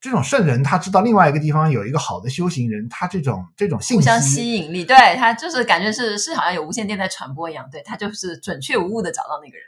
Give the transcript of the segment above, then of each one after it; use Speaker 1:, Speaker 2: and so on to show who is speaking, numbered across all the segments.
Speaker 1: 这种圣人他知道另外一个地方有一个好的修行人，他这种这种信息
Speaker 2: 互相吸引力，对，他就是感觉是是好像有无线电在传播一样，对，他就是准确无误的找到那个人。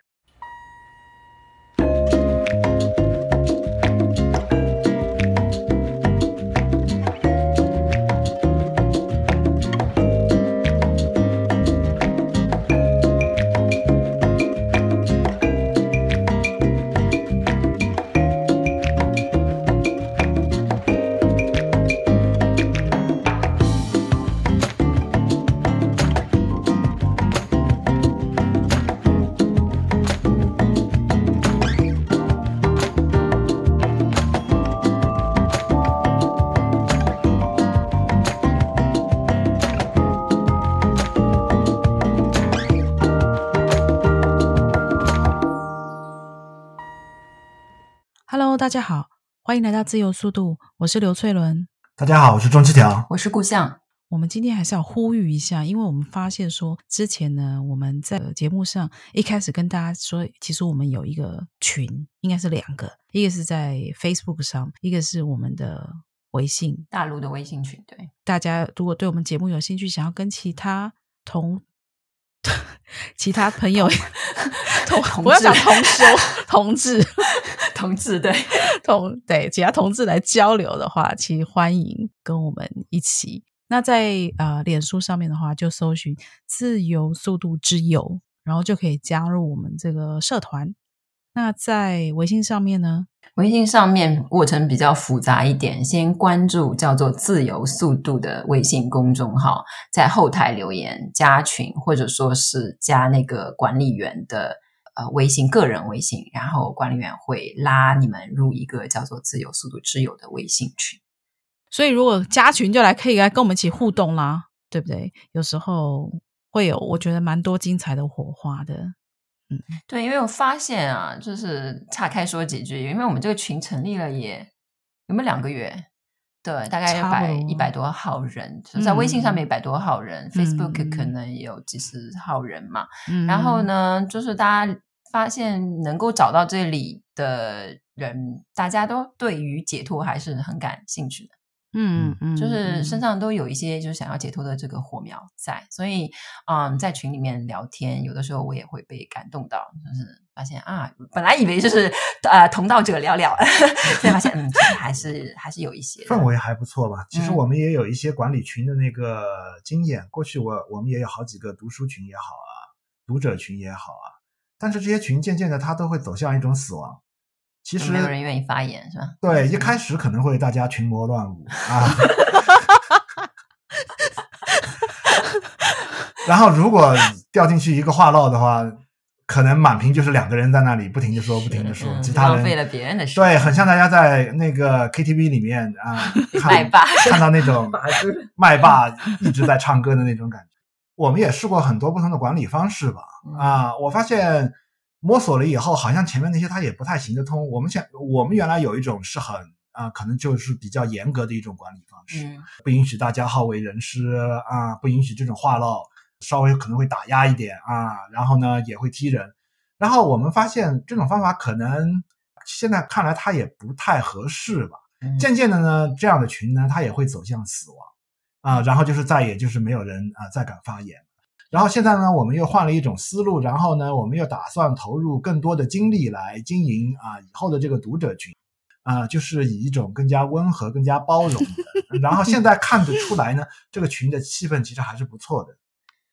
Speaker 3: 大家好，欢迎来到自由速度，我是刘翠伦。
Speaker 1: 大家好，我是钟七条，
Speaker 2: 我是顾相。
Speaker 3: 我们今天还是要呼吁一下，因为我们发现说，之前呢，我们在节目上一开始跟大家说，其实我们有一个群，应该是两个，一个是在 Facebook 上，一个是我们的微信，
Speaker 2: 大陆的微信群。对，
Speaker 3: 大家如果对我们节目有兴趣，想要跟其他同 其他朋友同，同我要讲同修 同志。
Speaker 2: 同志对
Speaker 3: 同对其他同志来交流的话，其实欢迎跟我们一起。那在呃脸书上面的话，就搜寻“自由速度之友”，然后就可以加入我们这个社团。那在微信上面呢？
Speaker 2: 微信上面过程比较复杂一点，先关注叫做“自由速度”的微信公众号，在后台留言加群，或者说是加那个管理员的。呃，微信个人微信，然后管理员会拉你们入一个叫做“自由速度之友”的微信群。
Speaker 3: 所以，如果加群就来可以来跟我们一起互动啦，对不对？有时候会有，我觉得蛮多精彩的火花的。嗯，
Speaker 2: 对，因为我发现啊，就是岔开说几句，因为我们这个群成立了也有没有两个月？对，大概一百一百多号人，就在微信上面一百多号人，嗯，Facebook 可能有几十号人嘛。嗯，然后呢，就是大家发现能够找到这里的人，大家都对于解脱还是很感兴趣的。
Speaker 3: 嗯嗯，
Speaker 2: 就是身上都有一些就是想要解脱的这个火苗在，所以嗯，在群里面聊天，有的时候我也会被感动到，就是发现啊，本来以为就是呃同道者寥寥，现在发现嗯，其实还是还是有一些
Speaker 1: 氛围还不错吧。其实我们也有一些管理群的那个经验，嗯、过去我我们也有好几个读书群也好啊，读者群也好啊，但是这些群渐渐的它都会走向一种死亡。其实
Speaker 2: 没有人愿意发言，是吧？
Speaker 1: 对，一开始可能会大家群魔乱舞啊，然后如果掉进去一个话唠的话，可能满屏就是两个人在那里不停的说，不停的说，嗯、其他人
Speaker 2: 浪费了别人的时
Speaker 1: 间。对，很像大家在那个 KTV 里面啊，麦霸看到那种 麦霸一直在唱歌的那种感觉。我们也试过很多不同的管理方式吧，啊，我发现。摸索了以后，好像前面那些他也不太行得通。我们现我们原来有一种是很啊、呃，可能就是比较严格的一种管理方式，嗯、不允许大家好为人师啊，不允许这种话唠，稍微可能会打压一点啊，然后呢也会踢人。然后我们发现这种方法可能现在看来它也不太合适吧。嗯、渐渐的呢，这样的群呢，它也会走向死亡啊，然后就是再也就是没有人啊再敢发言。然后现在呢，我们又换了一种思路，然后呢，我们又打算投入更多的精力来经营啊以后的这个读者群，啊，就是以一种更加温和、更加包容的。然后现在看得出来呢，这个群的气氛其实还是不错的。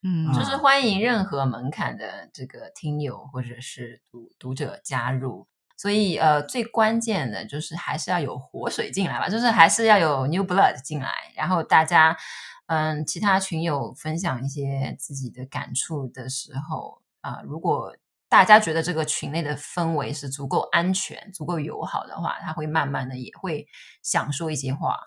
Speaker 2: 嗯，啊、就是欢迎任何门槛的这个听友或者是读读者加入。所以呃，最关键的就是还是要有活水进来吧，就是还是要有 new blood 进来，然后大家。嗯，其他群友分享一些自己的感触的时候啊，如果大家觉得这个群内的氛围是足够安全、足够友好的话，他会慢慢的也会想说一些话。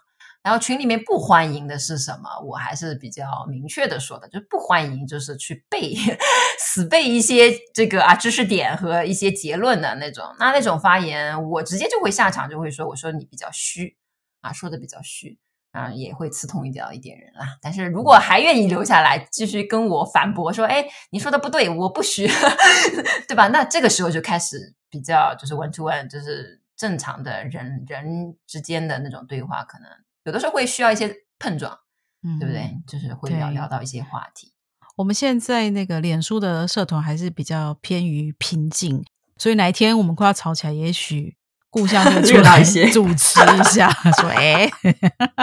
Speaker 2: 然后群里面不欢迎的是什么？我还是比较明确的说的，就是不欢迎就是去背 死背一些这个啊知识点和一些结论的那种。那那种发言，我直接就会下场，就会说，我说你比较虚啊，说的比较虚。啊，也会刺痛一点一点人啦。但是如果还愿意留下来继续跟我反驳说，哎，你说的不对，我不虚，对吧？那这个时候就开始比较就是 one to one，就是正常的人人之间的那种对话，可能有的时候会需要一些碰撞，嗯、对不对？就是会聊聊到一些话题。
Speaker 3: 我们现在那个脸书的社团还是比较偏于平静，所以哪一天我们快要吵起来，也许故乡就出来主持一下，说：“哎，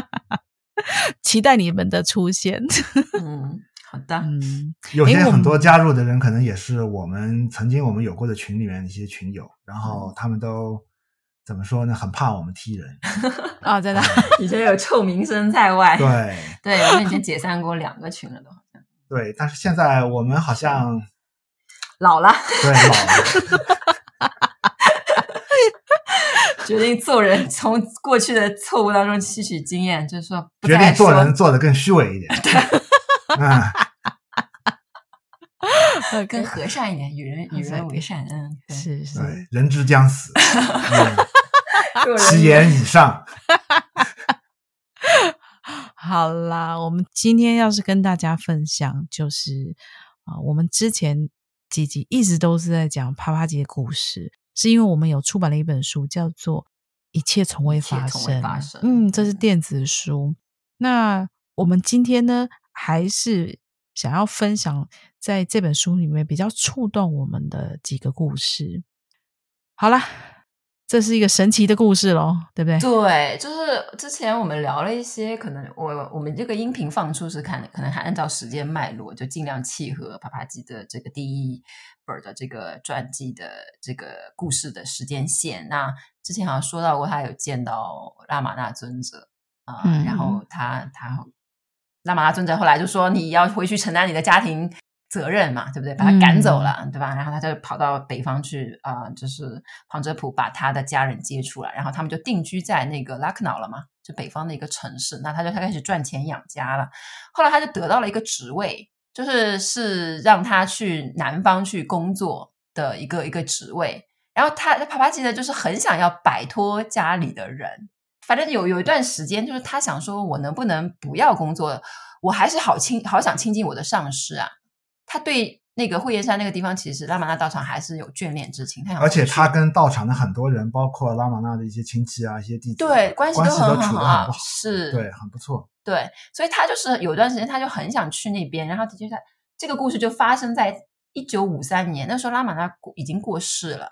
Speaker 3: 期待你们的出现。”
Speaker 2: 嗯，好的。
Speaker 3: 嗯，
Speaker 1: 有些很多加入的人，可能也是我们曾经我们有过的群里面的一些群友，然后他们都怎么说呢？很怕我们踢人
Speaker 3: 啊，真的，
Speaker 2: 以前有臭名声在外。
Speaker 1: 对，
Speaker 2: 对，我们已经解散过两个群了，都
Speaker 1: 好像。对，但是现在我们好像
Speaker 2: 老了，
Speaker 1: 对，老了，
Speaker 2: 决定做人，从过去的错误当中吸取经验，就是说，说
Speaker 1: 决定做人做得更虚伪一点，
Speaker 2: 嗯，更和善一点，与人与人为善，嗯，
Speaker 3: 是是，
Speaker 1: 对，人之将死，其言以上。
Speaker 3: 好啦，我们今天要是跟大家分享，就是啊、呃，我们之前几集一直都是在讲啪啪姐的故事，是因为我们有出版了一本书，叫做《一切从未发生》发生。嗯，这是电子书。那我们今天呢，还是想要分享在这本书里面比较触动我们的几个故事。好啦。这是一个神奇的故事喽，对不对？
Speaker 2: 对，就是之前我们聊了一些，可能我我们这个音频放出是看，可能还按照时间脉络，就尽量契合啪啪吉的这个第一本的这个传记的这个故事的时间线。那之前好像说到过，他有见到拉玛那尊者啊、呃嗯，然后他他拉玛那尊者后来就说，你要回去承担你的家庭。责任嘛，对不对？把他赶走了，嗯、对吧？然后他就跑到北方去啊、呃，就是旁遮普把他的家人接出来，然后他们就定居在那个拉克瑙了嘛，就北方的一个城市。那他就他开始赚钱养家了。后来他就得到了一个职位，就是是让他去南方去工作的一个一个职位。然后他帕帕吉呢，就是很想要摆脱家里的人。反正有有一段时间，就是他想说，我能不能不要工作？我还是好亲好想亲近我的上司啊。他对那个惠叶山那个地方，其实拉玛那道场还是有眷恋之情。他
Speaker 1: 而且他跟道场的很多人，包括拉玛那的一些亲戚啊、一些弟子，
Speaker 2: 对关系都很好，是，
Speaker 1: 对，很不错。
Speaker 2: 对，所以他就是有段时间，他就很想去那边。然后的确他这个故事就发生在一九五三年，那时候拉玛那已经过世了。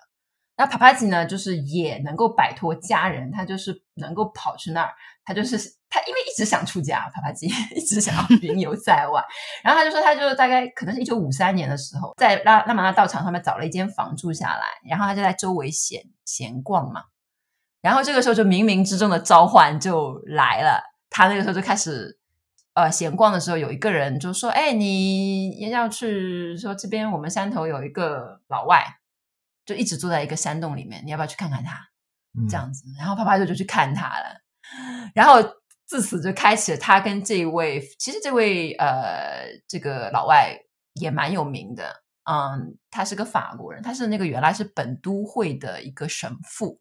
Speaker 2: 那帕帕吉呢，就是也能够摆脱家人，他就是能够跑去那儿，他就是他，因为一直想出家，帕帕吉一直想要 云游在外，然后他就说，他就大概可能是一九五三年的时候，在拉拉玛那道场上面找了一间房住下来，然后他就在周围闲闲逛嘛，然后这个时候就冥冥之中的召唤就来了，他那个时候就开始呃闲逛的时候，有一个人就说，哎，你也要去说这边我们山头有一个老外。就一直坐在一个山洞里面，你要不要去看看他？这样子，嗯、然后啪啪就就去看他了，然后自此就开启了他跟这位，其实这位呃，这个老外也蛮有名的，嗯，他是个法国人，他是那个原来是本都会的一个神父，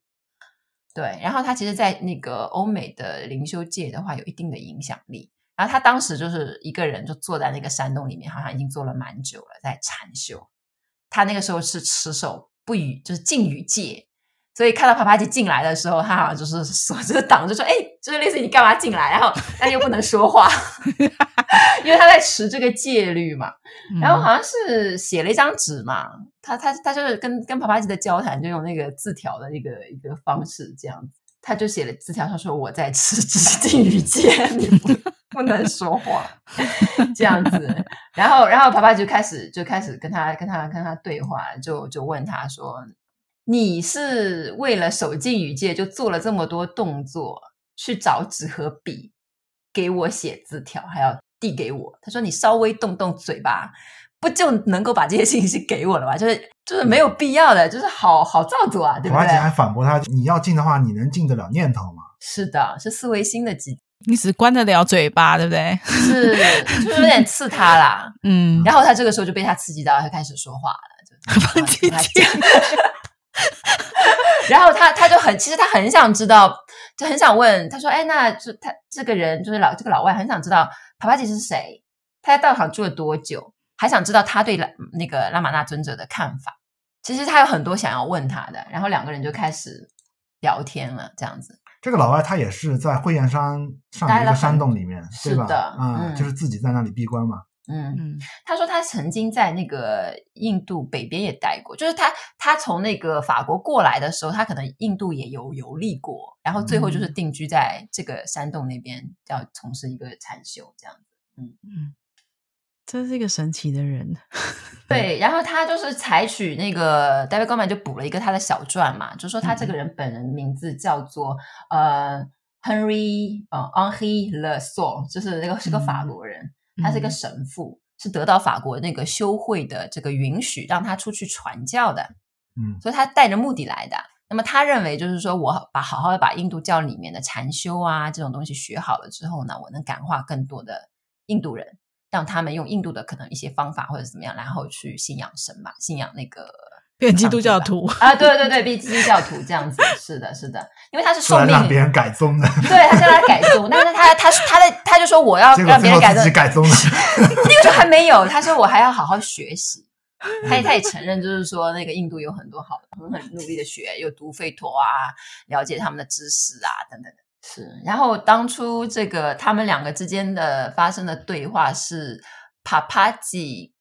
Speaker 2: 对，然后他其实，在那个欧美的灵修界的话，有一定的影响力。然后他当时就是一个人，就坐在那个山洞里面，好像已经坐了蛮久了，在禅修。他那个时候是持守。不语就是禁语戒，所以看到啪啪吉进来的时候，他好像就是锁着挡，着说：“哎，就是类似你干嘛进来？”然后但又不能说话，因为他在持这个戒律嘛。然后好像是写了一张纸嘛，他他他就是跟跟啪啪吉的交谈，就用那个字条的一个一个方式这样子。他就写了字条上说：“我在持 禁语戒，你不 不能说话。”这样子，然后然后爸爸就开始就开始跟他跟他跟他对话，就就问他说：“你是为了守禁语戒，就做了这么多动作，去找纸和笔给我写字条，还要递给我？”他说：“你稍微动动嘴巴。”不就能够把这些信息给我了吗？就是就是没有必要的，就是好好造作啊，对不对？
Speaker 1: 啪啪吉还反驳他：“你要进的话，你能进得了念头吗？”
Speaker 2: 是的，是思维心的机，
Speaker 3: 你只关得了嘴巴，对不对？
Speaker 2: 是，就是有点刺他啦。嗯，然后他这个时候就被他刺激到，他开始说话了，就
Speaker 3: 啪啪吉。
Speaker 2: 然后他他就很，其实他很想知道，就很想问，他说：“哎，那就他这个人，就是老这个老外，很想知道啪啪吉是谁？他在道场住了多久？”还想知道他对那个拉玛纳尊者的看法，其实他有很多想要问他的，然后两个人就开始聊天了，这样子。
Speaker 1: 这个老外他也是在慧燕山上的一个山洞里面，对吧？
Speaker 2: 是的，
Speaker 1: 嗯，嗯，就是自己在那里闭关嘛。
Speaker 2: 嗯嗯，他说他曾经在那个印度北边也待过，就是他他从那个法国过来的时候，他可能印度也有游历过，然后最后就是定居在这个山洞那边，要从事一个禅修这样子。嗯嗯，
Speaker 3: 这是一个神奇的人。
Speaker 2: 对，然后他就是采取那个 David Goldman 就补了一个他的小传嘛，就说他这个人本人名字叫做、嗯、呃 Henry 呃 Henri Le Sot，就是那个是个法国人。嗯他是一个神父，是得到法国那个修会的这个允许，让他出去传教的。嗯，所以他带着目的来的。那么他认为，就是说我把好好的把印度教里面的禅修啊这种东西学好了之后呢，我能感化更多的印度人，让他们用印度的可能一些方法或者怎么样，然后去信仰神嘛，信仰那个。
Speaker 3: 变基督教徒。
Speaker 2: 啊，对对对，变基督教徒这样子，是的，是的，因为他是受命
Speaker 1: 让别人改宗的，
Speaker 2: 对，他叫他改宗，但是他他他的他就说我要让别人改宗，
Speaker 1: 改宗的，
Speaker 2: 那个时候还没有，他说我还要好好学习，他也他也承认，就是说那个印度有很多好很很努力的学，有读吠陀啊，了解他们的知识啊等等的，是。然后当初这个他们两个之间的发生的对话是帕帕吉，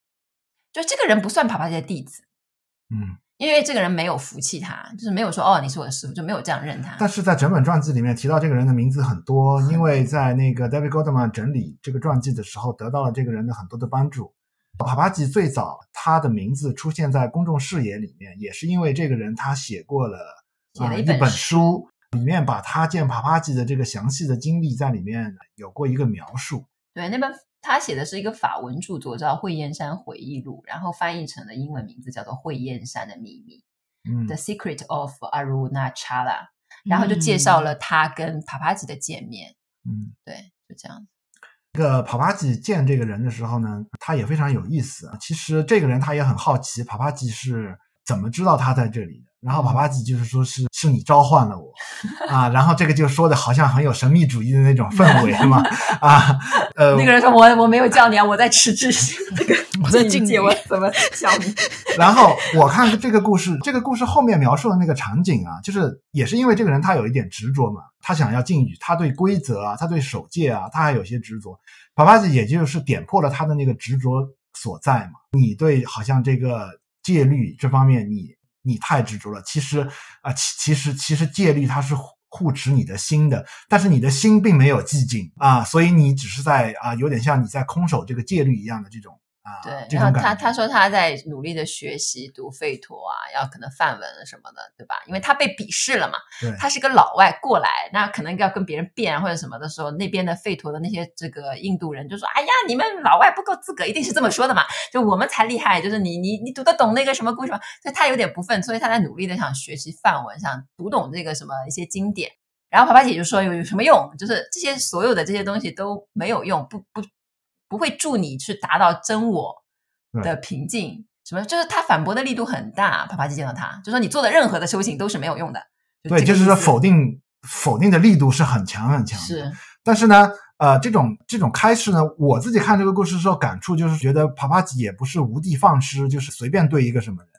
Speaker 2: 就这个人不算帕帕吉的弟子。嗯，因为这个人没有服气他，就是没有说哦，你是我的师傅，就没有这样认他。
Speaker 1: 但是在整本传记里面提到这个人的名字很多，因为在那个 David Goldman 整理这个传记的时候，得到了这个人的很多的帮助。帕帕吉最早他的名字出现在公众视野里面，也是因为这个人他写过了
Speaker 2: 写了一
Speaker 1: 本书，里面把他见帕帕吉的这个详细的经历在里面有过一个描述。
Speaker 2: 对，那本。他写的是一个法文著作，叫《惠燕山回忆录》，然后翻译成了英文名字叫做《惠燕山的秘密》嗯，The Secret of Arunachala，然后就介绍了他跟帕帕吉的见面。嗯，对，就这样。
Speaker 1: 这个帕帕吉见这个人的时候呢，他也非常有意思。其实这个人他也很好奇，帕帕吉是怎么知道他在这里的。然后帕帕吉就是说是是你召唤了我啊，然后这个就说的好像很有神秘主义的那种氛围是吗？啊，呃，
Speaker 2: 那个人说我我没有叫你啊，我在吃智心，那个 我在境界，我怎么叫你？
Speaker 1: 然后我看这个故事，这个故事后面描述的那个场景啊，就是也是因为这个人他有一点执着嘛，他想要禁语，他对规则啊，他对守戒啊，他还有些执着。帕帕吉也就是点破了他的那个执着所在嘛，你对好像这个戒律这方面你。你太执着了，其实啊，其其实其实戒律它是护持你的心的，但是你的心并没有寂静啊，所以你只是在啊，有点像你在空守这个戒律一样的这种。啊，
Speaker 2: 对，然后他他说他在努力的学习读吠陀啊，要可能范文什么的，对吧？因为他被鄙视了嘛，他是个老外过来，那可能要跟别人辩或者什么的时候，那边的吠陀的那些这个印度人就说：“哎呀，你们老外不够资格，一定是这么说的嘛，就我们才厉害，就是你你你读得懂那个什么故事吗？”所以他有点不忿，所以他在努力的想学习范文，想读懂这个什么一些经典。然后帕帕姐就说：“有有什么用？就是这些所有的这些东西都没有用，不不。”不会助你去达到真我的平静，什么就是他反驳的力度很大。帕帕吉见到他就说：“你做的任何的修行都是没有用的。”
Speaker 1: 对，就是说否定否定的力度是很强很强。
Speaker 2: 是，
Speaker 1: 但是呢，呃，这种这种开示呢，我自己看这个故事的时候感触就是觉得帕帕吉也不是无的放矢，就是随便对一个什么人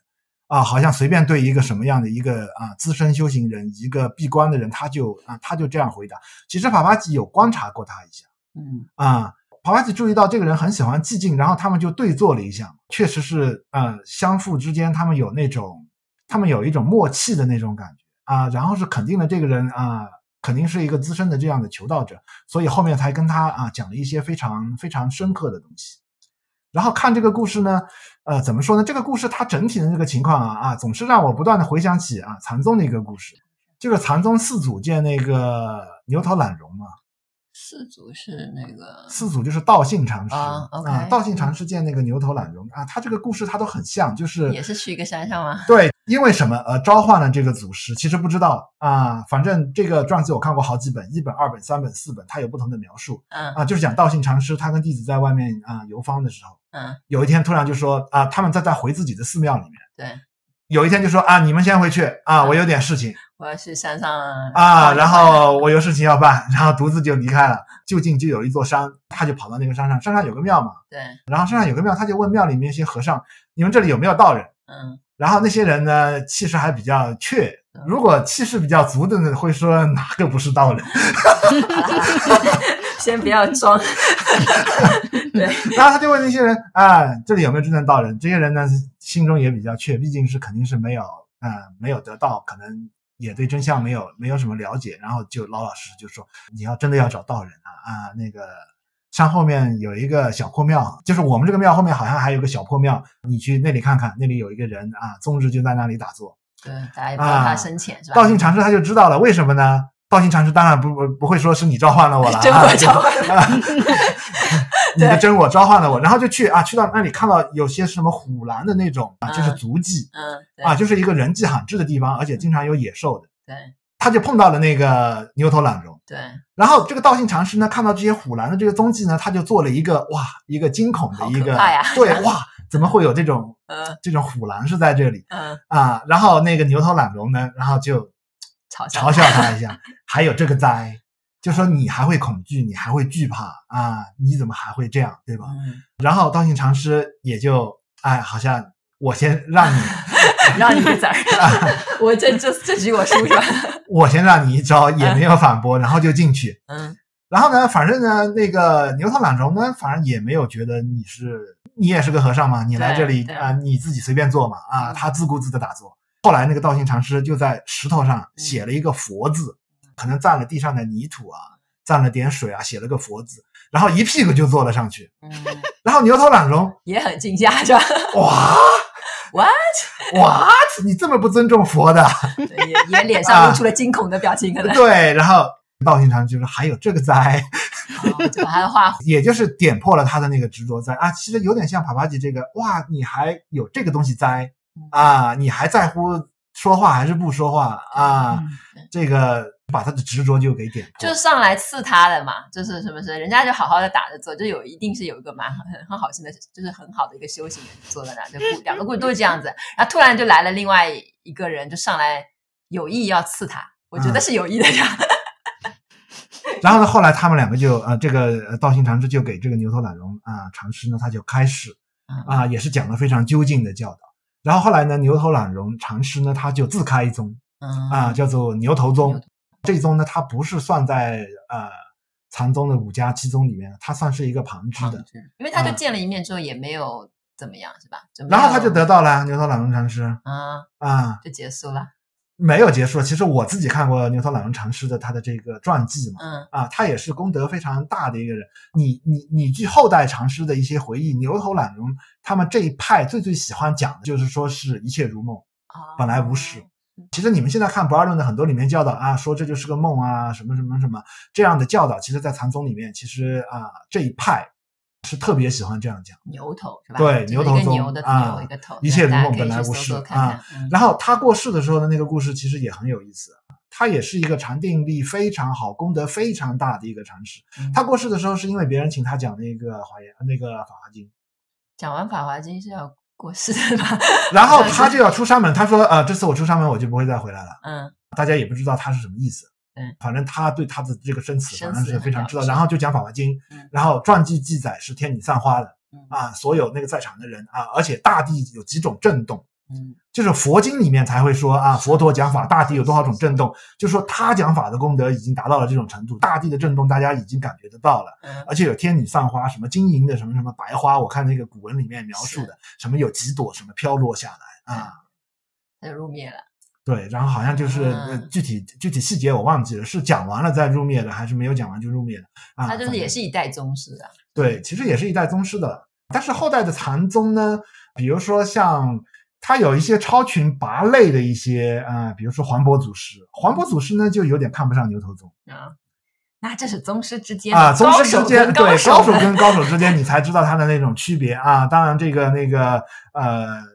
Speaker 1: 啊，好像随便对一个什么样的一个啊资深修行人、一个闭关的人，他就啊他就这样回答。其实帕帕吉有观察过他一下，嗯啊。帕帕吉注意到这个人很喜欢寂静，然后他们就对坐了一下，确实是，呃，相互之间他们有那种，他们有一种默契的那种感觉啊，然后是肯定了这个人啊，肯定是一个资深的这样的求道者，所以后面才跟他啊讲了一些非常非常深刻的东西。然后看这个故事呢，呃，怎么说呢？这个故事它整体的这个情况啊啊，总是让我不断的回想起啊禅宗的一个故事，就是禅宗四祖见那个牛头懒容嘛。
Speaker 2: 四祖是那个
Speaker 1: 四祖就是道信禅师
Speaker 2: 啊
Speaker 1: 道信禅师见那个牛头懒他这个故事他都很像，就是
Speaker 2: 也是去一个山上吗？
Speaker 1: 对，因为什么？呃，召唤了这个祖师，其实不知道啊，反正这个传记我看过好几本，一本、二本、三本、四本，它有不同的描述，嗯啊，就是讲道信禅师他跟弟子在外面啊游方的时候，嗯，有一天突然就说啊，他们在在回自己的寺庙里面，
Speaker 2: 对，
Speaker 1: 有一天就说啊，你们先回去啊，我有点事情。
Speaker 2: 我要去山上
Speaker 1: 啊，然后我有事情要办，然后独自就离开了。就近就有一座山，他就跑到那个山上，山上有个庙嘛。
Speaker 2: 对。
Speaker 1: 然后山上有个庙，他就问庙里面一些和尚：“你们这里有没有道人？”嗯。然后那些人呢，气势还比较怯如果气势比较足的呢，会说哪个不是道人？
Speaker 2: 先不要装。对，
Speaker 1: 然后他就问那些人啊，这里有没有真正道人？这些人呢，心中也比较怯，毕竟是肯定是没有，嗯，没有得到，可能也对真相没有没有什么了解。然后就老老实实就说，你要真的要找道人啊啊，那个山后面有一个小破庙，就是我们这个庙后面好像还有个小破庙，你去那里看看，那里有一个人啊，宗日就在那里打坐。
Speaker 2: 对，大家也不知道他深浅、啊、是吧？
Speaker 1: 道信禅师他就知道了，为什么呢？道心禅师当然不不不会说是你召唤了我了，
Speaker 2: 真我召唤 了，
Speaker 1: 你的真我召唤了我，然后就去啊，去到那里看到有些什么虎栏的那种啊，就是足迹，
Speaker 2: 嗯，
Speaker 1: 啊，就是一个人迹罕至的地方，而且经常有野兽的，
Speaker 2: 对，
Speaker 1: 他就碰到了那个牛头懒龙，
Speaker 2: 对，
Speaker 1: 然后这个道信禅师呢，看到这些虎栏的这个踪迹呢，他就做了一个哇，一个惊恐的一个，对，哇。怎么会有这种呃 这种虎狼是在这里？
Speaker 2: 嗯。
Speaker 1: 啊，然后那个牛头懒龙呢，然后就
Speaker 2: 嘲
Speaker 1: 嘲笑他一下，还有这个灾，就说你还会恐惧，你还会惧怕啊？你怎么还会这样，对吧？
Speaker 2: 嗯，
Speaker 1: 然后道信禅师也就哎，好像我先让你
Speaker 2: 让你个子儿，我这这这局我输是吧？
Speaker 1: 我先让你一招，也没有反驳，然后就进去。
Speaker 2: 嗯。
Speaker 1: 然后呢，反正呢，那个牛头懒虫呢，反正也没有觉得你是你也是个和尚嘛，你来这里啊、呃，你自己随便坐嘛啊，他自顾自的打坐。后来那个道心禅师就在石头上写了一个佛字，可能蘸了地上的泥土啊，蘸了点水啊，写了个佛字，然后一屁股就坐了上去。
Speaker 2: 嗯，
Speaker 1: 然后牛头懒龙
Speaker 2: 也很惊讶，是吧？
Speaker 1: 哇
Speaker 2: ，what
Speaker 1: what？你这么不尊重佛的？
Speaker 2: 也也脸上露 出了惊恐的表情，可能、啊、
Speaker 1: 对，然后。道心禅师就说：“还有这个灾，
Speaker 2: 哦、就把他的话，
Speaker 1: 也就是点破了他的那个执着灾啊。其实有点像帕帕吉这个，哇，你还有这个东西灾啊？你还在乎说话还是不说话啊？
Speaker 2: 嗯、
Speaker 1: 这个把他的执着就给点破，
Speaker 2: 就上来刺他的嘛，就是什么是人家就好好的打着坐，就有一定是有一个蛮很很好心的，就是很好的一个修行人坐在那，就两个故事都是这样子。然后突然就来了另外一个人，就上来有意要刺他，我觉得是有意的呀。嗯 ”
Speaker 1: 然后呢，后来他们两个就呃，这个道心禅师就给这个牛头懒龙啊禅师呢，他就开始啊，也是讲了非常究竟的教导。然后后来呢，牛头懒龙禅师呢，他就自开一宗啊，叫做牛头宗。这宗呢，它不是算在呃禅宗的五家七宗里面，它算是一个旁支的，
Speaker 2: 因为他就见了一面之后也没有怎么样，是吧？
Speaker 1: 然后他就得到了牛头懒龙禅师。
Speaker 2: 啊。
Speaker 1: 啊，
Speaker 2: 就结束了。
Speaker 1: 没有结束。其实我自己看过牛头懒龙禅师的他的这个传记嘛，
Speaker 2: 嗯
Speaker 1: 啊，他也是功德非常大的一个人。你你你据后代禅师的一些回忆，牛头懒龙他们这一派最最喜欢讲的就是说是一切如梦，
Speaker 2: 啊，
Speaker 1: 本来无事。其实你们现在看不二论的很多里面教导啊，说这就是个梦啊，什么什么什么这样的教导，其实在禅宗里面，其实啊这一派。是特别喜欢这样讲，
Speaker 2: 牛头是吧？
Speaker 1: 对，牛头宗
Speaker 2: 牛的
Speaker 1: 啊，
Speaker 2: 一个头，
Speaker 1: 一切如梦，本来无事啊。然后他过世的时候的那个故事其实也很有意思。他也是一个禅定力非常好、功德非常大的一个禅师。他过世的时候是因为别人请他讲那个华严那个法华经，
Speaker 2: 讲完法华经是要过世的吧？
Speaker 1: 然后他就要出山门，他说：“呃，这次我出山门，我就不会再回来了。”
Speaker 2: 嗯，
Speaker 1: 大家也不知道他是什么意思。
Speaker 2: 嗯，
Speaker 1: 反正他对他的这个生死，反正是非常知道。
Speaker 2: 然
Speaker 1: 后就讲《法华经》，
Speaker 2: 嗯，
Speaker 1: 然后传记记载是天女散花的，
Speaker 2: 嗯。
Speaker 1: 啊，所有那个在场的人啊，而且大地有几种震动，
Speaker 2: 嗯，
Speaker 1: 就是佛经里面才会说啊，佛陀讲法，大地有多少种震动，就是说他讲法的功德已经达到了这种程度，大地的震动大家已经感觉得到了，
Speaker 2: 嗯，
Speaker 1: 而且有天女散花，什么金银的，什么什么白花，我看那个古文里面描述的，什么有几朵什么飘落下来啊，
Speaker 2: 他就入灭了。
Speaker 1: 对，然后好像就是具体、嗯、具体细节我忘记了，是讲完了再入灭的，还是没有讲完就入灭的啊？
Speaker 2: 他就是也是一代宗师啊。
Speaker 1: 对，其实也是一代宗师的，但是后代的禅宗呢，比如说像他有一些超群拔类的一些啊，比如说黄檗祖师，黄檗祖师呢就有点看不上牛头宗
Speaker 2: 啊。那这是宗师之间
Speaker 1: 啊，宗师之间
Speaker 2: 对
Speaker 1: 高手跟高手之间，你才知道他的那种区别啊。当然，这个那个呃。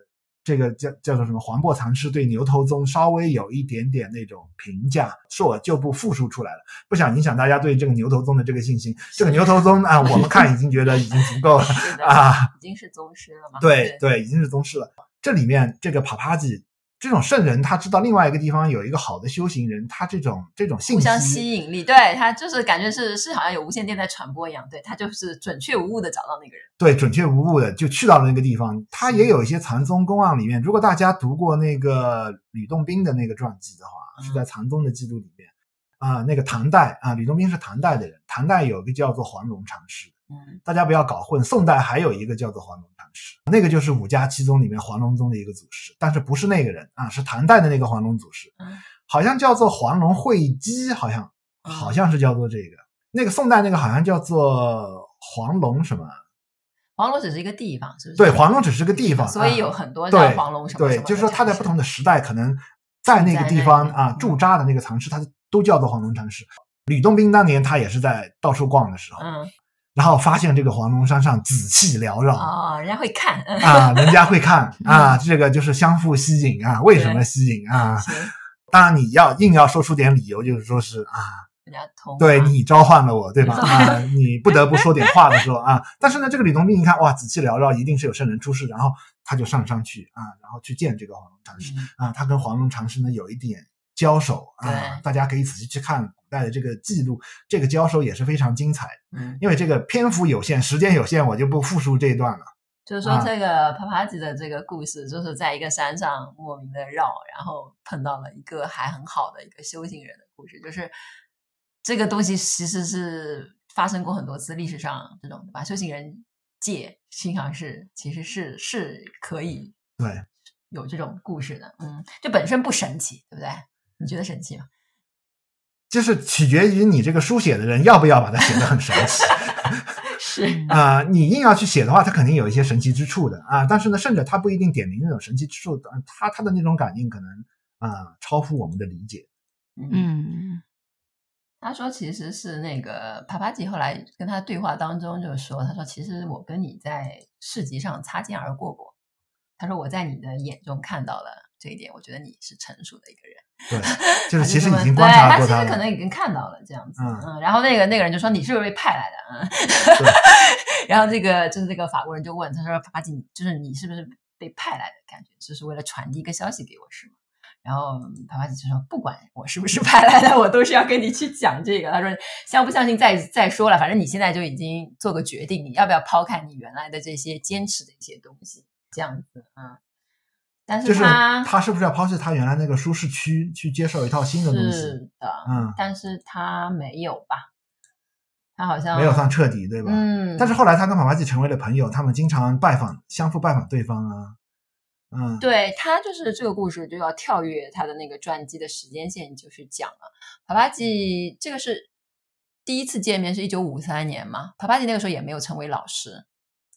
Speaker 1: 这个叫叫做什么？黄檗禅师对牛头宗稍微有一点点那种评价，是我就不复述出来了，不想影响大家对这个牛头宗的这个信心。这个牛头宗啊，我们看已经觉得已经足够了啊，
Speaker 2: 已经是宗师了嘛？
Speaker 1: 对对，已经是宗师了。这里面这个帕帕吉这种圣人他知道另外一个地方有一个好的修行人，他这种这种信息
Speaker 2: 互相吸引力，对他就是感觉是是好像有无线电在传播一样，对他就是准确无误的找到那个人，
Speaker 1: 对，准确无误的就去到了那个地方。他也有一些禅宗公案里面，如果大家读过那个吕洞宾的那个传记的话，嗯、是在禅宗的记录里面啊、呃，那个唐代啊，吕洞宾是唐代的人，唐代有一个叫做黄龙禅师。嗯，大家不要搞混。宋代还有一个叫做黄龙禅师，那个就是五家七宗里面黄龙宗的一个祖师，但是不是那个人啊，是唐代的那个黄龙祖师，好像叫做黄龙会稽，好像好像是叫做这个。那个宋代那个好像叫做黄龙什么？
Speaker 2: 黄龙只是一个地方，是不是？
Speaker 1: 对，黄龙只是个地方，
Speaker 2: 所以有很多叫黄龙什么。
Speaker 1: 对，就是说他在不同的时代，可能在那个地方啊驻扎的那个禅师，他都叫做黄龙禅师。吕洞宾当年他也是在到处逛的时候。嗯。然后发现这个黄龙山上紫气缭绕
Speaker 2: 啊、哦，人家会看
Speaker 1: 啊，人家会看 啊，这个就是相互吸引啊。为什么吸引啊？当然你要硬要说出点理由，就是说是啊，
Speaker 2: 人家通
Speaker 1: 对你召唤了我，对吧？啊，你不得不说点话的时候啊。但是呢，这个吕洞宾一看哇，紫气缭绕，一定是有圣人出世，然后他就上山去啊，然后去见这个黄龙禅师啊。他跟黄龙禅师呢有一点交手啊，大家可以仔细去看。古代的这个记录，这个交手也是非常精彩的。嗯，因为这个篇幅有限，时间有限，我就不复述这一段了。
Speaker 2: 就是说，这个帕帕吉的这个故事，就是在一个山上莫名的绕，然后碰到了一个还很好的一个修行人的故事。就是这个东西其实是发生过很多次，历史上这种对吧修行人界经常是其实是是可以
Speaker 1: 对
Speaker 2: 有这种故事的。嗯，就本身不神奇，对不对？你觉得神奇吗？
Speaker 1: 就是取决于你这个书写的人要不要把它写得很神奇，
Speaker 2: 是
Speaker 1: 啊、呃，你硬要去写的话，它肯定有一些神奇之处的啊。但是呢，甚至他不一定点明那种神奇之处的，他他的那种感应可能啊、呃、超乎我们的理解。
Speaker 2: 嗯，他说其实是那个帕帕吉后来跟他对话当中就说，他说其实我跟你在市集上擦肩而过过，他说我在你的眼中看到了这一点，我觉得你是成熟的一个人。
Speaker 1: 对，就是其实已经观察过他了。
Speaker 2: 他其实可能已经看到了这样子。嗯，嗯然后那个那个人就说：“你是不是被派来的？”嗯，然后这个就是这个法国人就问他说：“帕帕吉，就是你是不是被派来的？感觉就是为了传递一个消息给我，是吗？”然后帕帕吉就说：“不管我是不是派来的，我都是要跟你去讲这个。”他说：“相不相信再再说了，反正你现在就已经做个决定，你要不要抛开你原来的这些坚持的一些东西？这样子，嗯。”但是他、
Speaker 1: 就是、他是不是要抛弃他原来那个舒适区，去接受一套新的东西？
Speaker 2: 是的，嗯，但是他没有吧？他好像
Speaker 1: 没有算彻底，对吧？嗯。但是后来他跟帕巴吉成为了朋友，他们经常拜访，相互拜访对方啊。嗯，
Speaker 2: 对，他就是这个故事就要跳跃他的那个传记的时间线，就是讲了帕帕吉这个是第一次见面，是一九五三年嘛？帕帕吉那个时候也没有成为老师，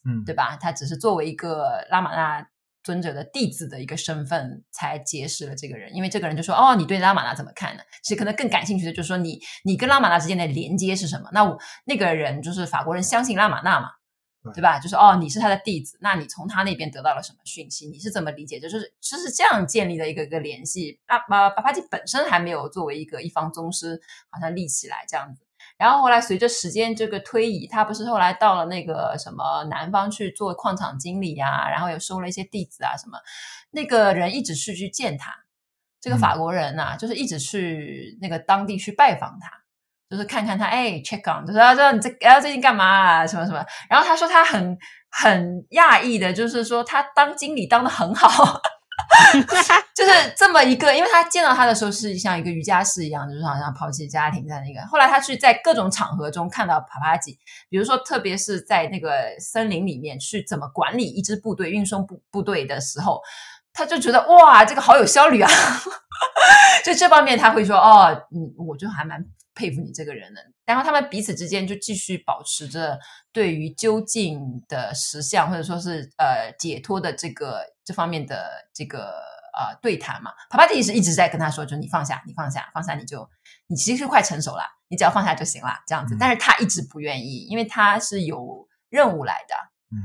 Speaker 2: 嗯，对吧？他只是作为一个拉玛那。尊者的弟子的一个身份，才结识了这个人。因为这个人就说：“哦，你对拉玛那怎么看呢？”其实可能更感兴趣的就是说你，你你跟拉玛那之间的连接是什么？那我那个人就是法国人，相信拉玛那嘛，对，吧？就是哦，你是他的弟子，那你从他那边得到了什么讯息？你是怎么理解？就是就是这样建立的一个一个联系。那帕帕吉本身还没有作为一个一方宗师，好像立起来这样子。然后后来随着时间这个推移，他不是后来到了那个什么南方去做矿场经理啊，然后又收了一些弟子啊什么。那个人一直是去见他，这个法国人呐、啊，嗯、就是一直去那个当地去拜访他，就是看看他，哎，check on，就是说你这哎最近干嘛啊，什么什么。然后他说他很很讶异的，就是说他当经理当的很好。就是这么一个，因为他见到他的时候是像一个瑜伽室一样，就是好像抛弃家庭在那个。后来他去在各种场合中看到帕帕吉，比如说特别是在那个森林里面去怎么管理一支部队、运送部部队的时候，他就觉得哇，这个好有效率啊！就这方面他会说哦，嗯，我就还蛮佩服你这个人的。然后他们彼此之间就继续保持着对于究竟的实相或者说是呃解脱的这个这方面的这个呃对谈嘛。帕帕蒂是一直在跟他说，就你放下，你放下，放下，你就你其实是快成熟了，你只要放下就行了，这样子。但是他一直不愿意，因为他是有任务来的。嗯，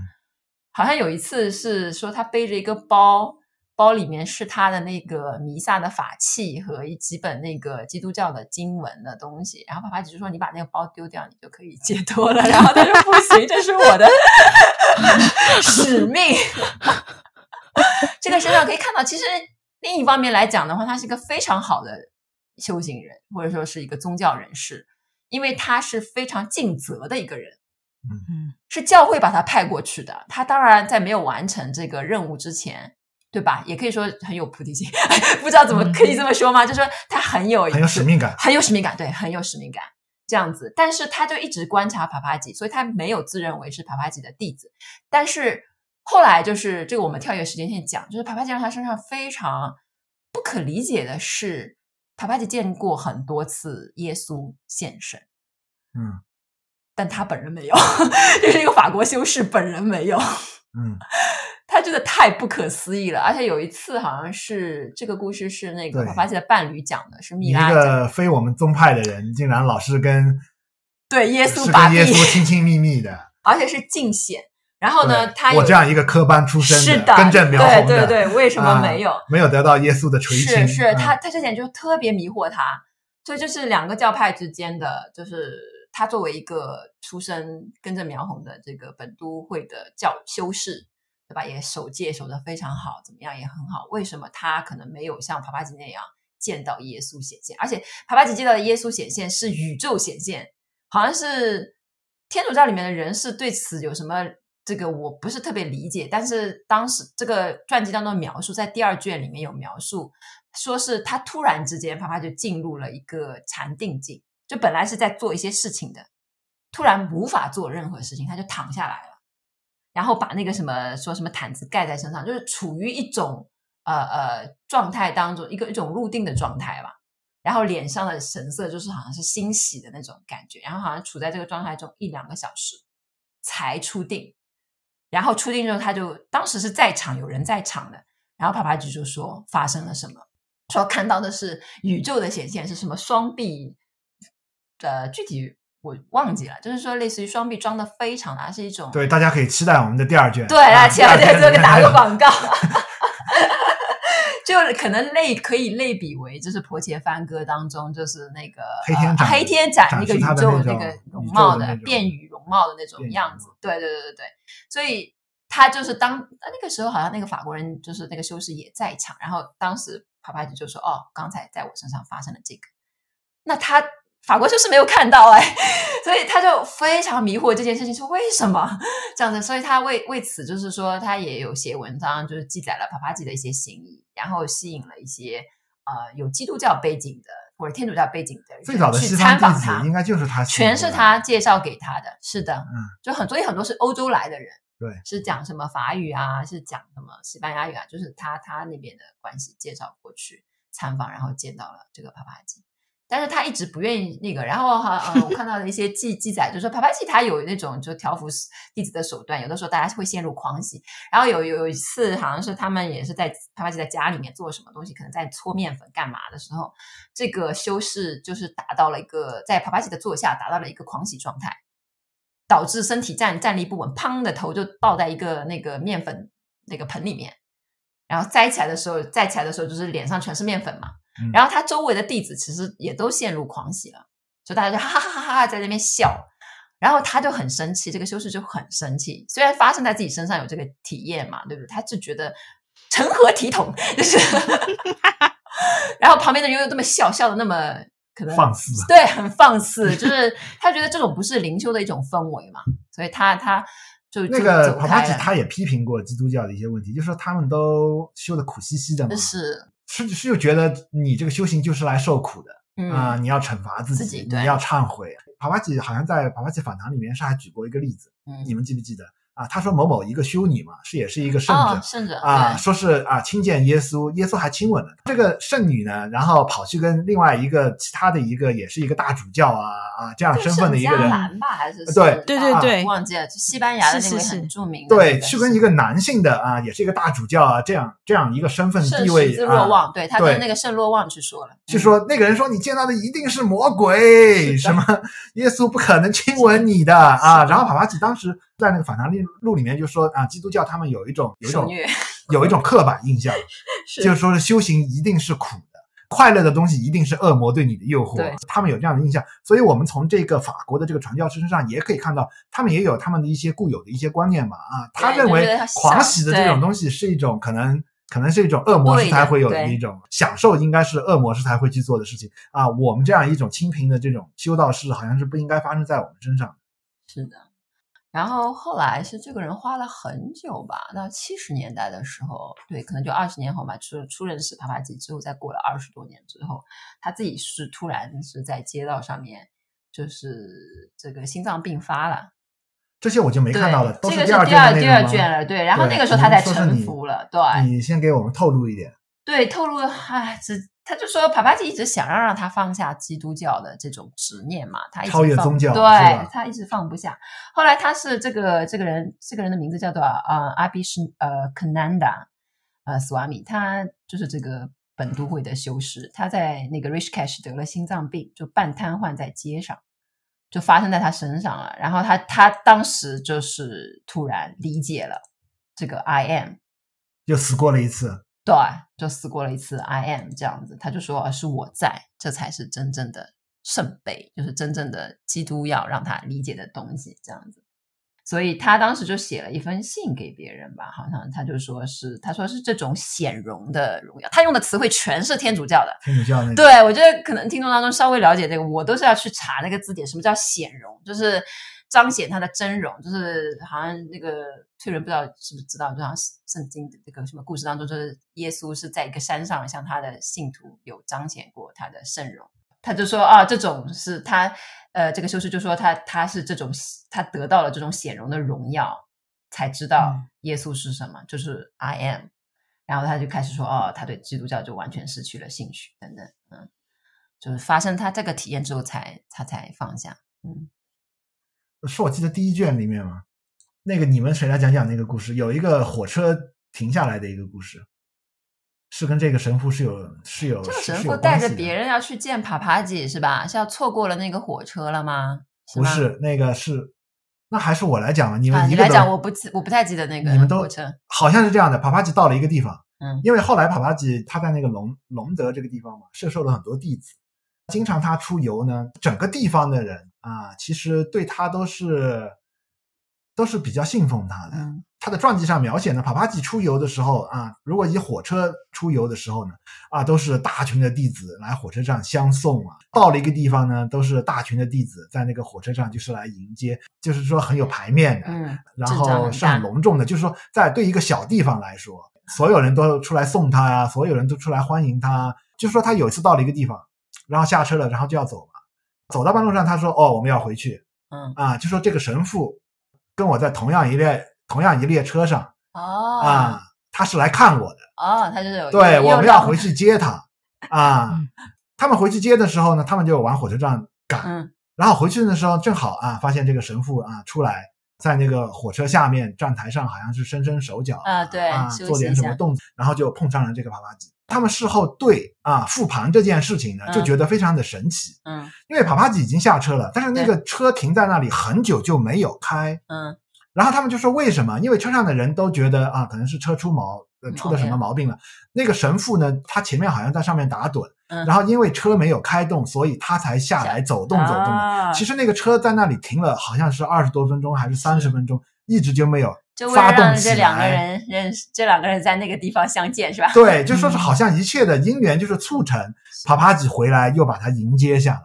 Speaker 2: 好像有一次是说他背着一个包。包里面是他的那个弥撒的法器和一几本那个基督教的经文的东西，然后帕帕只是说：“你把那个包丢掉，你就可以解脱了。”然后他说：“不行，这是我的 使命。” 这个身上可以看到，其实另一方面来讲的话，他是一个非常好的修行人，或者说是一个宗教人士，因为他是非常尽责的一个人。
Speaker 1: 嗯
Speaker 3: 嗯，
Speaker 2: 是教会把他派过去的。他当然在没有完成这个任务之前，对吧？也可以说很有菩提心，不知道怎么可以这么说吗？嗯、就说他很有
Speaker 1: 很有使命感，
Speaker 2: 很有使命感，对，很有使命感这样子。但是他就一直观察帕帕吉，所以他没有自认为是帕帕吉的弟子。但是后来就是这个，我们跳跃时间线讲，就是帕帕吉让他身上非常不可理解的是，帕帕吉见过很多次耶稣现身，
Speaker 1: 嗯。
Speaker 2: 但他本人没有，就是一个法国修士本人没有。
Speaker 1: 嗯，
Speaker 2: 他真的太不可思议了。而且有一次，好像是这个故事是那个帕帕吉的伴侣讲的，是米拉。
Speaker 1: 一个非我们宗派的人，竟然老是跟
Speaker 2: 对耶稣
Speaker 1: 把耶稣亲亲密密的，
Speaker 2: 而且是尽显。然后呢，他
Speaker 1: 我这样一个科班出身的，
Speaker 2: 是的，
Speaker 1: 根正苗红
Speaker 2: 的，对对对，为什么没有、
Speaker 1: 啊、没有得到耶稣的垂青？
Speaker 2: 是是，他他这点就特别迷惑他，所以就是两个教派之间的，就是。他作为一个出身根正苗红的这个本都会的教修士，对吧？也守戒守得非常好，怎么样也很好。为什么他可能没有像帕帕吉那样见到耶稣显现？而且帕帕吉见到的耶稣显现是宇宙显现，好像是天主教里面的人士对此有什么这个我不是特别理解。但是当时这个传记当中描述，在第二卷里面有描述，说是他突然之间，啪啪就进入了一个禅定境。就本来是在做一些事情的，突然无法做任何事情，他就躺下来了，然后把那个什么说什么毯子盖在身上，就是处于一种呃呃状态当中，一个一种入定的状态吧。然后脸上的神色就是好像是欣喜的那种感觉，然后好像处在这个状态中一两个小时才出定。然后出镜之后，他就当时是在场，有人在场的，然后帕帕局就说发生了什么，说看到的是宇宙的显现，是什么双臂。呃，具体我忘记了，就是说类似于双臂装的非常大，是一种
Speaker 1: 对，大家可以期待我们的第二卷。
Speaker 2: 对啊，期待这个打个广告，就可能类可以类比为就是《婆伽梵歌》当中就是那个
Speaker 1: 黑天展、
Speaker 2: 呃、黑天展那个宇宙那个容貌的变宇容貌的那种样子。对对对对对，所以他就是当那个时候好像那个法国人就是那个修士也在场，然后当时帕帕吉就说：“哦，刚才在我身上发生了这个。”那他。法国就是没有看到哎，所以他就非常迷惑这件事情，说为什么 这样子？所以他为为此就是说，他也有写文章，就是记载了帕帕吉的一些行谊，然后吸引了一些呃有基督教背景的或者天主教背景的人
Speaker 1: 最早的
Speaker 2: 去参访他，
Speaker 1: 应该就是他，
Speaker 2: 全是他介绍给他的，是的，
Speaker 1: 嗯，
Speaker 2: 就很所以很多是欧洲来的人，
Speaker 1: 对，
Speaker 2: 是讲什么法语啊，是讲什么西班牙语啊，就是他他那边的关系介绍过去参访，然后见到了这个帕帕吉。但是他一直不愿意那个，然后哈，呃，我看到的一些记记载，就说帕帕吉他有那种就调服弟子的手段，有的时候大家会陷入狂喜。然后有有一次，好像是他们也是在帕帕吉在家里面做什么东西，可能在搓面粉干嘛的时候，这个修士就是达到了一个在帕帕吉的座下达到了一个狂喜状态，导致身体站站立不稳，砰的头就倒在一个那个面粉那个盆里面，然后摘起来的时候，摘起来的时候就是脸上全是面粉嘛。然后他周围的弟子其实也都陷入狂喜了，就大家就哈哈哈哈哈在那边笑，然后他就很生气，这个修士就很生气。虽然发生在自己身上有这个体验嘛，对不对？他就觉得成何体统，就是，然后旁边的人又这么笑，笑的那么可能
Speaker 1: 放肆，
Speaker 2: 对，很放肆，就是他觉得这种不是灵修的一种氛围嘛，所以他他就
Speaker 1: 那个帕帕吉他也批评过基督教的一些问题，就是说他们都修的苦兮兮的嘛，
Speaker 2: 是。
Speaker 1: 是是，就觉得你这个修行就是来受苦的，
Speaker 2: 嗯
Speaker 1: 啊、呃，你要惩罚自己，
Speaker 2: 自己
Speaker 1: 你要忏悔。帕帕吉好像在帕帕吉访谈里面是还举过一个例子，
Speaker 2: 嗯，
Speaker 1: 你们记不记得？啊，他说某某一个修女嘛，是也是一个圣者，
Speaker 2: 哦、圣者
Speaker 1: 啊，说是啊亲见耶稣，耶稣还亲吻了。这个圣女呢，然后跑去跟另外一个其他的一个也是一个大主教啊啊这样身份的一个人，
Speaker 2: 男吧还是
Speaker 1: 对
Speaker 3: 对对对，
Speaker 2: 忘记了，西班牙的那个很著名
Speaker 1: 的，对，去跟一个男性的啊，也是一个大主教啊，这样这样一个身份地位
Speaker 2: 圣若望，
Speaker 1: 啊、
Speaker 2: 对他跟那个圣若望去说了，
Speaker 1: 就说那个人说你见到的一定是魔鬼，什么？耶稣不可能亲吻你的啊，然后帕帕吉当时。在那个访谈录录里面就说啊，基督教他们有一种有一种有一种刻板印象，是就是说是修行一定是苦的，快乐的东西一定是恶魔对你的诱惑，他们有这样的印象。所以我们从这个法国的这个传教士身上也可以看到，他们也有他们的一些固有的一些观念嘛啊，他认为狂喜的这种东西是一种可能可能是一种恶魔师才会有的一种享受，应该是恶魔师才会去做的事情啊。我们这样一种清贫的这种修道士，好像是不应该发生在我们身上。
Speaker 2: 是的。然后后来是这个人花了很久吧，到七十年代的时候，对，可能就二十年后吧，出出认识帕帕基之后，再过了二十多年之后，他自己是突然是在街道上面，就是这个心脏病发了。
Speaker 1: 这些我就没看到了，
Speaker 2: 这个是
Speaker 1: 第二
Speaker 2: 第二卷了，对。然后那个时候他才臣服了，对。
Speaker 1: 你先给我们透露一点。
Speaker 2: 对，透露，哎，只他就说，帕帕吉一直想要让他放下基督教的这种执念嘛，他一直放
Speaker 1: 超越宗教，
Speaker 2: 对他一直放不下。后来他是这个这个人，这个人的名字叫做呃阿比什呃肯南达呃斯瓦米，他就是这个本都会的修士，他在那个 Rishikesh 得了心脏病，就半瘫痪在街上。就发生在他身上了，然后他他当时就是突然理解了这个 I am，
Speaker 1: 又死过了一次，
Speaker 2: 对，就死过了一次 I am 这样子，他就说是我在，这才是真正的圣杯，就是真正的基督要让他理解的东西，这样子。所以他当时就写了一封信给别人吧，好像他就说是，他说是这种显荣的荣耀，他用的词汇全是天主教的。
Speaker 1: 天主教那个。
Speaker 2: 对，我觉得可能听众当中稍微了解这个，我都是要去查那个字典，什么叫显荣，就是彰显他的真容，就是好像那个退人不知道是不是知道，就好像圣经的这个什么故事当中，就是耶稣是在一个山上向他的信徒有彰显过他的圣容。他就说啊，这种是他，呃，这个修士就说他他是这种，他得到了这种显荣的荣耀，才知道耶稣是什么，嗯、就是 I am。然后他就开始说，哦，他对基督教就完全失去了兴趣，等等，嗯，就是发生他这个体验之后才，才他才放下。嗯，
Speaker 1: 是我记得第一卷里面嘛，那个你们谁来讲讲那个故事？有一个火车停下来的一个故事。是跟这个神父是有是有
Speaker 2: 这个神父带着别人要去见帕帕吉是吧？是要错过了那个火车了吗？
Speaker 1: 不是，那个是，那还是我来讲吧。你们、啊、
Speaker 2: 你来讲，我不记我不太记得那个。
Speaker 1: 你们都好像是这样的。帕帕吉到了一个地方，
Speaker 2: 嗯，
Speaker 1: 因为后来帕帕吉他在那个隆隆德这个地方嘛，摄受了很多弟子，经常他出游呢，整个地方的人啊，其实对他都是都是比较信奉他的。
Speaker 2: 嗯
Speaker 1: 他的传记上描写呢，帕帕吉出游的时候啊，如果以火车出游的时候呢，啊，都是大群的弟子来火车站相送啊。到了一个地方呢，都是大群的弟子在那个火车站就是来迎接，就是说很有排面的，
Speaker 2: 嗯，
Speaker 1: 然后是很隆重的。就是说，在对一个小地方来说，所有人都出来送他呀，所有人都出来欢迎他。就是说，他有一次到了一个地方，然后下车了，然后就要走了，走到半路上，他说：“哦，我们要回去。”
Speaker 2: 嗯，
Speaker 1: 啊，就说这个神父跟我在同样一列。同样一列车上
Speaker 2: 哦
Speaker 1: 啊，他是来看我的
Speaker 2: 哦，他就是有
Speaker 1: 对，我们要回去接他 啊。他们回去接的时候呢，他们就往火车站赶，
Speaker 2: 嗯，
Speaker 1: 然后回去的时候正好啊，发现这个神父啊出来，在那个火车下面站台上，好像是伸伸手脚
Speaker 2: 啊，对
Speaker 1: 啊，做点什么动作，然后就碰上了这个帕帕吉。他们事后对啊复盘这件事情呢，就觉得非常的神奇，
Speaker 2: 嗯，
Speaker 1: 因为帕帕吉已经下车了，但是那个车停在那里很久就没有开，
Speaker 2: 嗯。
Speaker 1: 然后他们就说为什么？因为车上的人都觉得啊，可能是车出毛，呃，出了什么毛病了。那个神父呢，他前面好像在上面打盹，
Speaker 2: 嗯，
Speaker 1: 然后因为车没有开动，所以他才下来走动走
Speaker 2: 动
Speaker 1: 其实那个车在那里停了，好像是二十多分钟还是三十分钟，一直就没有发动起来。
Speaker 2: 这两个人认识，这两个人在那个地方相见是吧？
Speaker 1: 对，就说是好像一切的因缘就是促成帕帕吉回来，又把他迎接下来。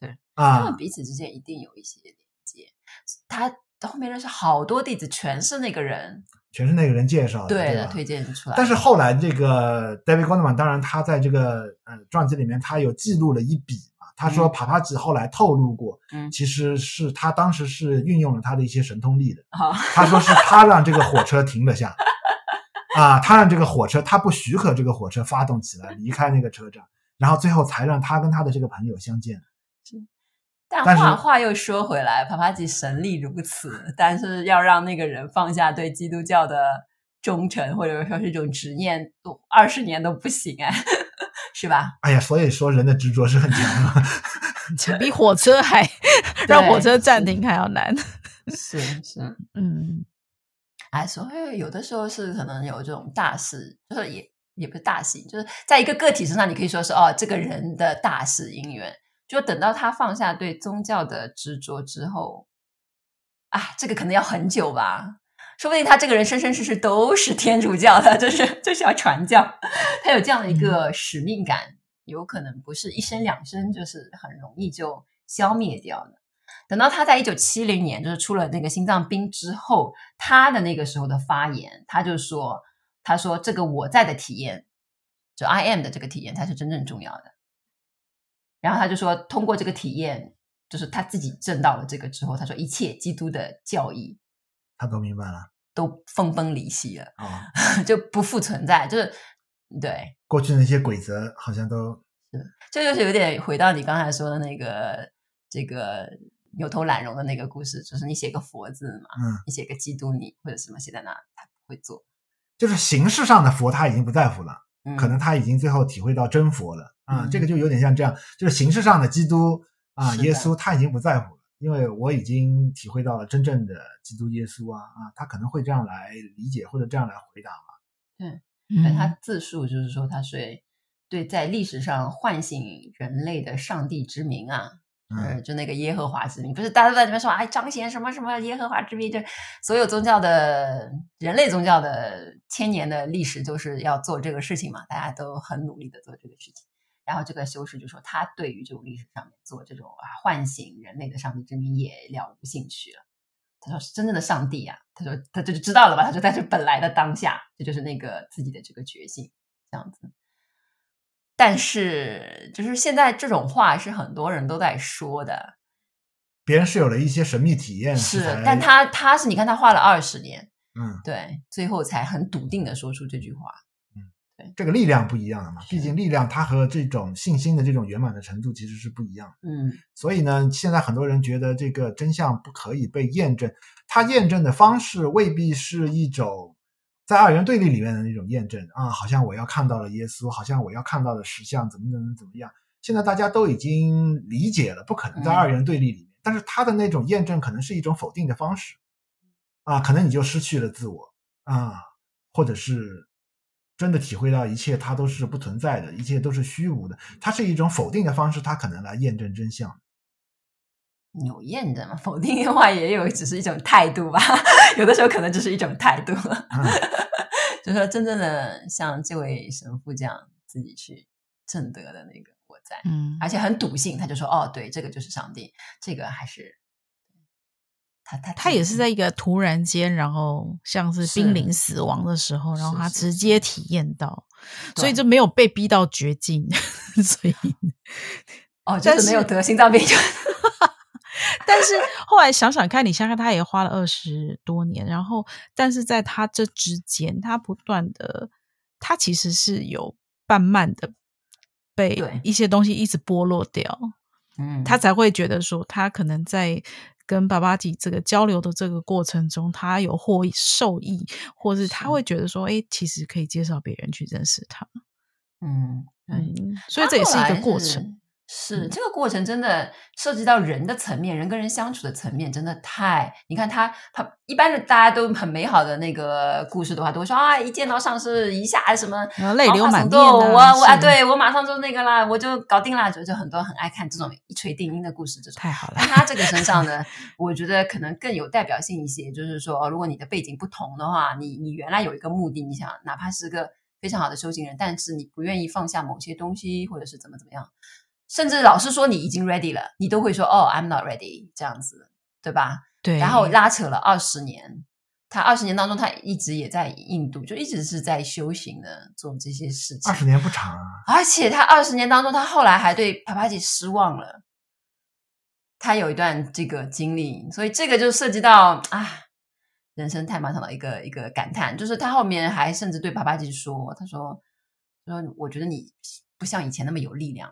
Speaker 2: 对
Speaker 1: 啊，
Speaker 2: 他们彼此之间一定有一些连接。他。后面认识好多弟子，全是那个人，
Speaker 1: 全是那个人介绍的，
Speaker 2: 对
Speaker 1: 的，
Speaker 2: 推荐出来。
Speaker 1: 但是后来这个 David Gondeman，当然他在这个呃传记里面，他有记录了一笔嘛。他说帕帕吉后来透露过，
Speaker 2: 嗯，
Speaker 1: 其实是他当时是运用了他的一些神通力的。
Speaker 2: 好、嗯，
Speaker 1: 他说是他让这个火车停了下，啊，他让这个火车，他不许可这个火车发动起来离开那个车站，然后最后才让他跟他的这个朋友相见。
Speaker 2: 但话话又说回来，帕帕吉神力如此，但是要让那个人放下对基督教的忠诚，或者说是一种执念，都二十年都不行哎，是吧？
Speaker 1: 哎呀，所以说人的执着是很强的，
Speaker 3: 比火车还 让火车暂停还要难。
Speaker 2: 是是，
Speaker 3: 嗯，
Speaker 2: 哎，所以有的时候是可能有这种大事，就是也也不是大事，就是在一个个体身上，你可以说是哦，这个人的大事因缘。就等到他放下对宗教的执着之后，啊，这个可能要很久吧。说不定他这个人生生世世都是天主教的，就是就是要传教，他有这样的一个使命感，有可能不是一生两生，就是很容易就消灭掉的。等到他在一九七零年就是出了那个心脏病之后，他的那个时候的发言，他就说：“他说这个我在的体验，就 I am 的这个体验才是真正重要的。”然后他就说，通过这个体验，就是他自己证到了这个之后，他说一切基督的教义，
Speaker 1: 他都明白了，
Speaker 2: 都分崩离析了啊，哦、就不复存在，就是对。
Speaker 1: 过去那些规则好像都
Speaker 2: 是，这就，是有点回到你刚才说的那个这个牛头懒龙的那个故事，就是你写个佛字嘛，嗯，你写个基督你或者什么写在那，他不会做，
Speaker 1: 就是形式上的佛他已经不在乎了，嗯、可能他已经最后体会到真佛了。啊，这个就有点像这样，就是形式上的基督啊，耶稣他已经不在乎了，因为我已经体会到了真正的基督耶稣啊啊，他可能会这样来理解或者这样来回答嘛。
Speaker 2: 对，但他自述就是说他是对在历史上唤醒人类的上帝之名啊。嗯，就那个耶和华之名，不是大家都在里面说，哎，彰显什么什么耶和华之名，就所有宗教的人类宗教的千年的历史，就是要做这个事情嘛，大家都很努力的做这个事情。然后这个修士就说，他对于这种历史上面做这种啊唤醒人类的上帝之名也了无兴趣了。他说是真正的上帝啊，他说他这就知道了吧？他说在这本来的当下，这就是那个自己的这个觉醒，这样子。但是就是现在这种话是很多人都在说的，
Speaker 1: 别人是有了一些神秘体验，
Speaker 2: 是，但他他是你看他花了二十年，嗯，对，最后才很笃定的说出这句话。
Speaker 1: 这个力量不一样的嘛，毕竟力量它和这种信心的这种圆满的程度其实是不一样的。
Speaker 2: 嗯，
Speaker 1: 所以呢，现在很多人觉得这个真相不可以被验证，它验证的方式未必是一种在二元对立里面的那种验证啊，好像我要看到了耶稣，好像我要看到了实相，怎么怎么怎么样。现在大家都已经理解了，不可能在二元对立里面，嗯，但是它的那种验证可能是一种否定的方式啊，可能你就失去了自我啊，或者是。真的体会到一切，它都是不存在的，一切都是虚无的。它是一种否定的方式，它可能来验证真相。
Speaker 2: 有验证吗？否定的话也有，只是一种态度吧。有的时候可能只是一种态度。嗯、就是说，真正的像这位神父这样自己去证得的那个我在，嗯，而且很笃信，他就说：“哦，对，这个就是上帝，这个还是。”
Speaker 3: 他他他也是在一个突然间，然后像是濒临死亡的时候，然后他直接体验到，所以就没有被逼到绝境，所以
Speaker 2: 哦，就是没有得心脏病。
Speaker 3: 但是后来想想看，你想想，他也花了二十多年，然后但是在他这之间，他不断的，他其实是有慢慢的被一些东西一直剥落掉，嗯，他才会觉得说，他可能在。跟爸爸吉这个交流的这个过程中，他有获受益，或是他会觉得说，哎，其实可以介绍别人去认识他。
Speaker 2: 嗯
Speaker 3: 嗯，所以这也是一个过程。
Speaker 2: 是这个过程真的涉及到人的层面，人跟人相处的层面真的太……你看他他一般的大家都很美好的那个故事的话，都会说啊，一见到上司一下什么
Speaker 3: 泪流满面，
Speaker 2: 我我啊，对我马上就那个啦，我就搞定啦，就就很多很爱看这种一锤定音的故事，这种
Speaker 3: 太好了。
Speaker 2: 但他这个身上呢，我觉得可能更有代表性一些，就是说，如果你的背景不同的话，你你原来有一个目的，你想哪怕是个非常好的修行人，但是你不愿意放下某些东西，或者是怎么怎么样。甚至老师说你已经 ready 了，你都会说哦，I'm not ready 这样子，对吧？
Speaker 3: 对。
Speaker 2: 然后拉扯了二十年，他二十年当中，他一直也在印度，就一直是在修行的，做这些事情。
Speaker 1: 二十年不长啊！
Speaker 2: 而且他二十年当中，他后来还对帕帕吉失望了。他有一段这个经历，所以这个就涉及到啊，人生太漫长的一个一个感叹，就是他后面还甚至对帕帕吉说：“他说，他说，我觉得你不像以前那么有力量。”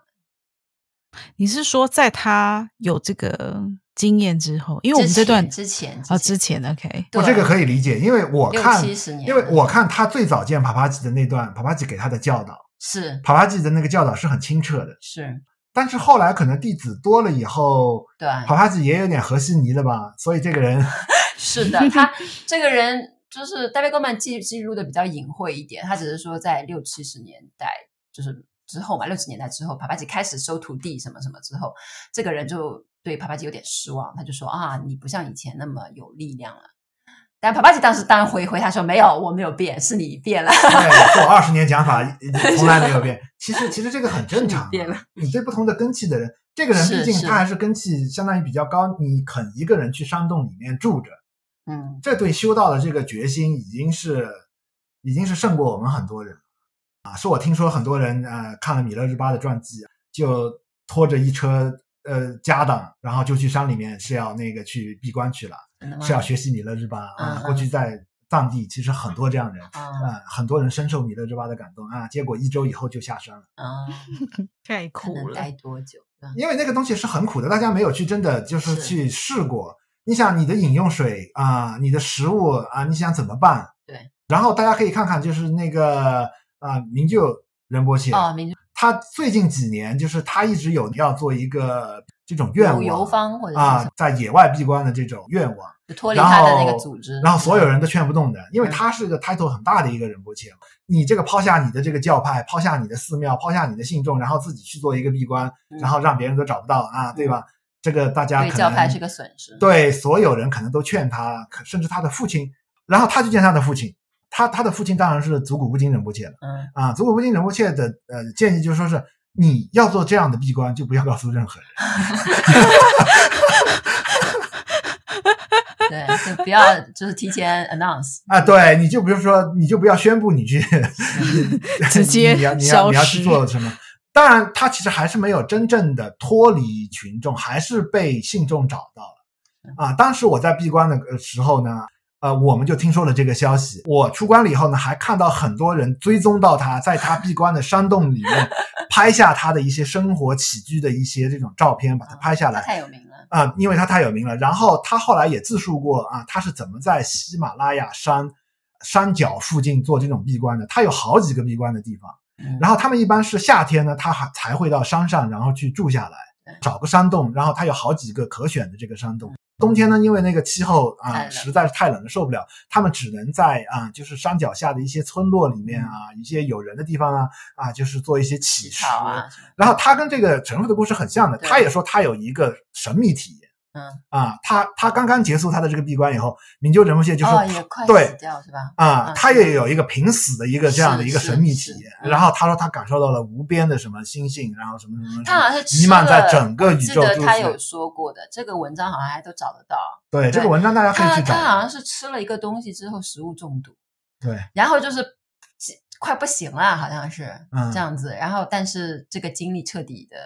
Speaker 3: 你是说，在他有这个经验之后，因为我们这段
Speaker 2: 之前
Speaker 3: 啊，之前 OK，
Speaker 1: 我这个可以理解，因为我看，因为我看他最早见帕帕吉的那段，帕帕吉给他的教导
Speaker 2: 是。
Speaker 1: 帕帕吉的那个教导是很清澈的，
Speaker 2: 是，
Speaker 1: 但是后来可能弟子多了以后，
Speaker 2: 对，
Speaker 1: 帕帕吉也有点和稀泥了吧，所以这个人。
Speaker 2: 是的，他这个人就是戴维戈曼记记录的比较隐晦一点，他只是说在六七十年代就是。之后嘛，六十年代之后，帕帕吉开始收徒弟什么什么之后，这个人就对帕帕吉有点失望，他就说啊，你不像以前那么有力量了。但帕帕吉当时当然回回他说没有，我没有变，是你变了。
Speaker 1: 对，做二十年讲法 从来没有变。其实其实这个很正常。
Speaker 2: 变了。
Speaker 1: 你对不同的根器的人，这个人毕竟他还是根器相当于比较高，你肯一个人去山洞里面住着，
Speaker 2: 嗯，
Speaker 1: 这对修道的这个决心已经是已经是胜过我们很多人啊！是我听说很多人呃看了米勒日巴的传记，就拖着一车呃家当，然后就去山里面是要那个去闭关去了。是要学习米勒日巴啊！过去在藏地其实很多这样人啊，很多人深受米勒日巴的感动啊，结果一周以后就下山了
Speaker 2: 啊，
Speaker 3: 太 苦了。
Speaker 2: 待多久？
Speaker 1: 因为那个东西是很苦的，大家没有去真的就是去试过。你想你的饮用水啊，你的食物啊，你想怎么办？
Speaker 2: 对。
Speaker 1: 然后大家可以看看，就是那个啊，明就仁波切
Speaker 2: 哦，明就
Speaker 1: 他最近几年就是他一直有要做一个。这种愿望
Speaker 2: 游方或者
Speaker 1: 啊，在野外闭关的这种愿望，
Speaker 2: 就脱离他的那个组织，
Speaker 1: 然后所有人都劝不动的，因为他是个 title 很大的一个仁波切。你这个抛下你的这个教派，抛下你的寺庙，抛下你的信众，然后自己去做一个闭关，然后让别人都找不到啊，对吧？这个大家
Speaker 2: 教派是个损失。
Speaker 1: 对所有人可能都劝他，甚至他的父亲，然后他去见他的父亲，他他的父亲当然是足古不金仁波切了。
Speaker 3: 嗯
Speaker 1: 啊，祖古不金仁波切的呃建议就是说是。你要做这样的闭关，就不要告诉任何人。
Speaker 2: 对，就不要就是提前 announce
Speaker 1: 啊，对，你就比如说，你就不要宣布你去
Speaker 3: 直接
Speaker 1: 你要你要你要去做什么。当然，他其实还是没有真正的脱离群众，还是被信众找到了。啊，当时我在闭关的时候呢。呃，我们就听说了这个消息。我出关了以后呢，还看到很多人追踪到他，在他闭关的山洞里面 拍下他的一些生活起居的一些这种照片，把他拍下来。
Speaker 2: 哦、太有名了
Speaker 1: 啊、呃，因为他太有名了。然后他后来也自述过啊，他是怎么在喜马拉雅山山脚附近做这种闭关的。他有好几个闭关的地方。
Speaker 2: 嗯、
Speaker 1: 然后他们一般是夏天呢，他还才会到山上，然后去住下来，找个山洞。然后他有好几个可选的这个山洞。冬天呢，因为那个气候啊实在是太冷了，受不了，他们只能在啊，就是山脚下的一些村落里面啊，一些有人的地方啊，啊，就是做一些乞食。然后他跟这个神父的故事很像的，他也说他有一个神秘体验。
Speaker 2: 嗯
Speaker 1: 啊，他他刚刚结束他的这个闭关以后，明就仁波切就说，
Speaker 2: 哦，也快死掉是吧？
Speaker 1: 啊，他也有一个濒死的一个这样的一个神秘体验。然后他说他感受到了无边的什么心性，然后什么什么，
Speaker 2: 他好像是
Speaker 1: 弥漫在整个宇宙。
Speaker 2: 记得他有说过的，这个文章好像还都找得到。
Speaker 1: 对，这个文章大家可以去找。
Speaker 2: 他好像是吃了一个东西之后食物中毒，
Speaker 1: 对，
Speaker 2: 然后就是快不行了，好像是嗯这样子。然后但是这个经历彻底的。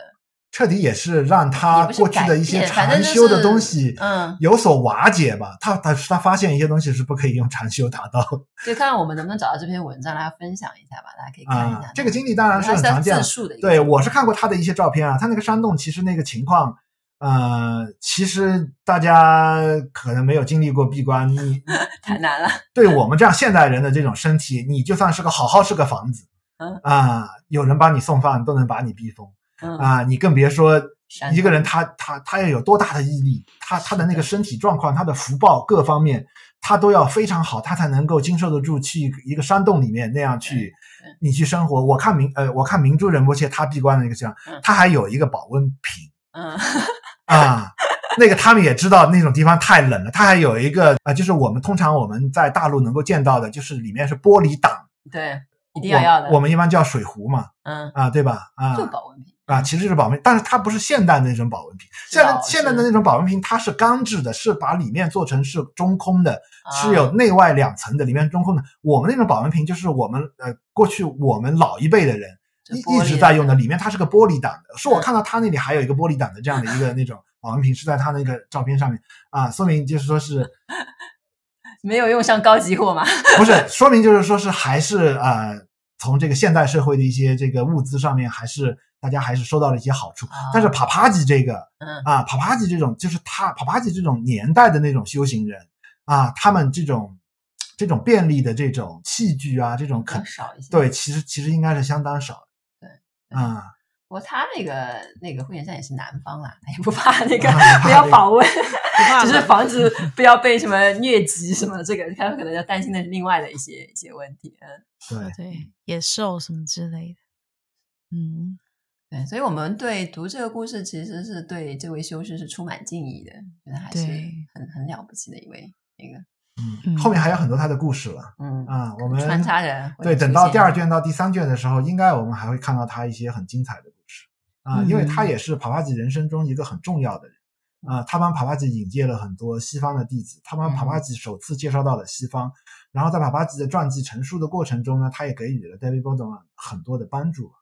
Speaker 1: 彻底也是让他过去的一些禅修的东西，嗯，有所瓦解吧。他他他发现一些东西是不可以用禅修达到。
Speaker 2: 对，看看我们能不能找到这篇文章来分享一下吧，大家可以看一下。
Speaker 1: 这个经历当然是很常见的。对，我是看过他的一些照片啊，他那个山洞其实那个情况，呃，其实大家可能没有经历过闭关，你
Speaker 2: 太难了。
Speaker 1: 对我们这样现代人的这种身体，你就算是个好好是个房子，
Speaker 2: 嗯
Speaker 1: 啊，有人帮你送饭都能把你逼疯。
Speaker 2: 嗯、
Speaker 1: 啊，你更别说一个人他，他他他要有多大的毅力，他他的那个身体状况，他的福报各方面，他都要非常好，他才能够经受得住去一个山洞里面那样去，你去生活。我看明呃，我看明珠仁波切他闭关的那个地方，他还有一个保温瓶，
Speaker 2: 嗯。
Speaker 1: 啊，那个他们也知道那种地方太冷了，他还有一个啊、呃，就是我们通常我们在大陆能够见到的，就是里面是玻璃挡，
Speaker 2: 对，一定要要的，
Speaker 1: 我，我们一般叫水壶嘛，
Speaker 2: 嗯。
Speaker 1: 啊，对吧？啊，
Speaker 2: 就保温瓶。
Speaker 1: 啊，其实就是保温，但是它不是现代的那种保温瓶。现在现在的那种保温瓶，它是钢制的，是把里面做成是中空的，是有内外两层的，里面中空的。我们那种保温瓶就是我们呃过去我们老一辈的人一一直在用的，里面它是个玻璃挡的。说我看到他那里还有一个玻璃挡的这样的一个那种保温瓶，是在他那个照片上面啊，说明就是说是
Speaker 2: 没有用上高级货吗？
Speaker 1: 不是，说明就是说是还是呃从这个现代社会的一些这个物资上面还是。大家还是收到了一些好处，但是帕帕吉这个，
Speaker 2: 嗯
Speaker 1: 啊，帕帕吉这种就是他帕帕吉这种年代的那种修行人啊，他们这种这种便利的这种器具啊，这种肯
Speaker 2: 少一些。
Speaker 1: 对，其实其实应该是相当少
Speaker 2: 的。
Speaker 1: 对，啊，
Speaker 2: 不过他那个那个惠严山也是南方啦，他也不怕那个不要访问，就是防止不要被什么疟疾什么，这个他可能要担心的是另外的一些一些问题。嗯，
Speaker 1: 对
Speaker 3: 对，野兽什么之类的，嗯。
Speaker 2: 对，所以我们对读这个故事，其实是对这位修士是充满敬意的，觉得还是很很了不起的一位那个。
Speaker 1: 嗯，后面还有很多他的故事了。
Speaker 2: 嗯
Speaker 1: 啊，我们
Speaker 2: 穿插着
Speaker 1: 对，等到第二卷到第三卷的时候，应该我们还会看到他一些很精彩的故事啊，因为他也是帕帕吉人生中一个很重要的人啊，他帮帕帕吉引荐了很多西方的弟子，他帮帕帕吉首次介绍到了西方，然后在帕帕吉的传记成书的过程中呢，他也给予了 David Goldman 很多的帮助。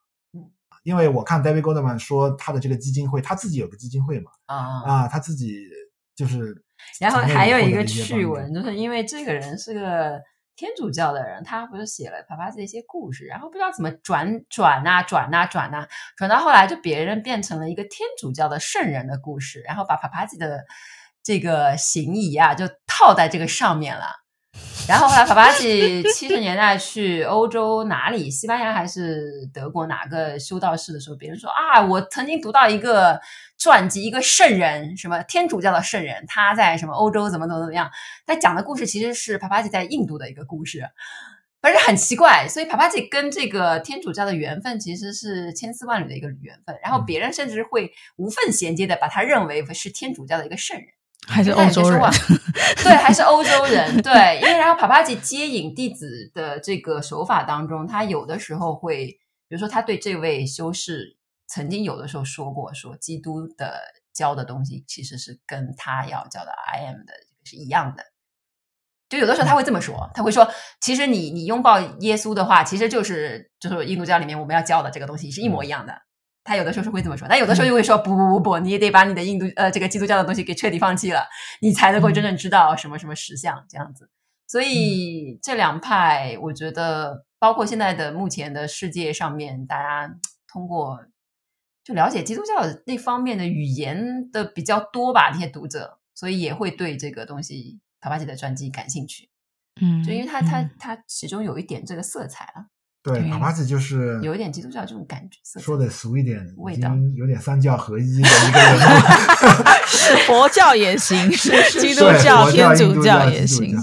Speaker 1: 因为我看 David Goldman 说他的这个基金会，他自己有个基金会嘛，啊啊，他自己就是。
Speaker 2: 然后还有一个趣闻，就是因为这个人是个天主教的人，他不是写了帕帕吉的一些故事，然后不知道怎么转转啊转啊转啊，转到后来就别人变成了一个天主教的圣人的故事，然后把帕帕吉的这个行仪啊就套在这个上面了。然后后来，帕帕吉七十年代去欧洲哪里，西班牙还是德国哪个修道士的时候，别人说啊，我曾经读到一个传记，一个圣人，什么天主教的圣人，他在什么欧洲怎么怎么怎么样。他讲的故事其实是帕帕吉在印度的一个故事，反正很奇怪。所以帕帕吉跟这个天主教的缘分其实是千丝万缕的一个缘分。然后别人甚至会无缝衔接的把他认为是天主教的一个圣人。
Speaker 3: 还是欧洲人，
Speaker 2: 对，还是欧洲人，对，因为然后帕帕吉接引弟子的这个手法当中，他有的时候会，比如说他对这位修士曾经有的时候说过，说基督的教的东西其实是跟他要教的 I am 的是一样的，就有的时候他会这么说，他会说，其实你你拥抱耶稣的话，其实就是就是印度教里面我们要教的这个东西是一模一样的。他有的时候是会这么说，但有的时候又会说不不不不，你也得把你的印度呃这个基督教的东西给彻底放弃了，你才能够真正知道什么什么实相这样子。所以这两派，我觉得包括现在的目前的世界上面，大家通过就了解基督教那方面的语言的比较多吧，那些读者，所以也会对这个东西帕帕吉的传记感兴趣。嗯，就因为他他他其中有一点这个色彩啊。
Speaker 1: 对，帕帕吉就是
Speaker 2: 有一点基督教这种感觉，
Speaker 1: 说的俗一点，
Speaker 2: 味道
Speaker 1: 有点三教合一的一个 人物，
Speaker 3: 佛教也行，基督教、天主教也行，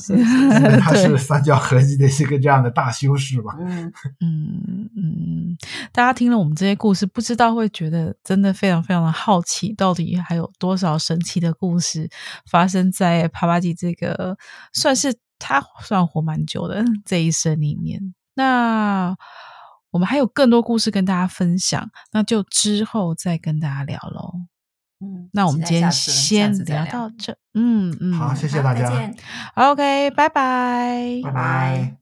Speaker 1: 他 是三教合一的一个这样的大修士吧。
Speaker 3: 嗯嗯嗯，大家听了我们这些故事，不知道会觉得真的非常非常的好奇，到底还有多少神奇的故事发生在帕帕吉这个算是他算活蛮久的这一生里面。那我们还有更多故事跟大家分享，那就之后再跟大家聊喽。嗯，那我们今天先聊到这。嗯嗯，
Speaker 1: 好，谢谢大家。
Speaker 3: OK，拜拜，
Speaker 1: 拜拜。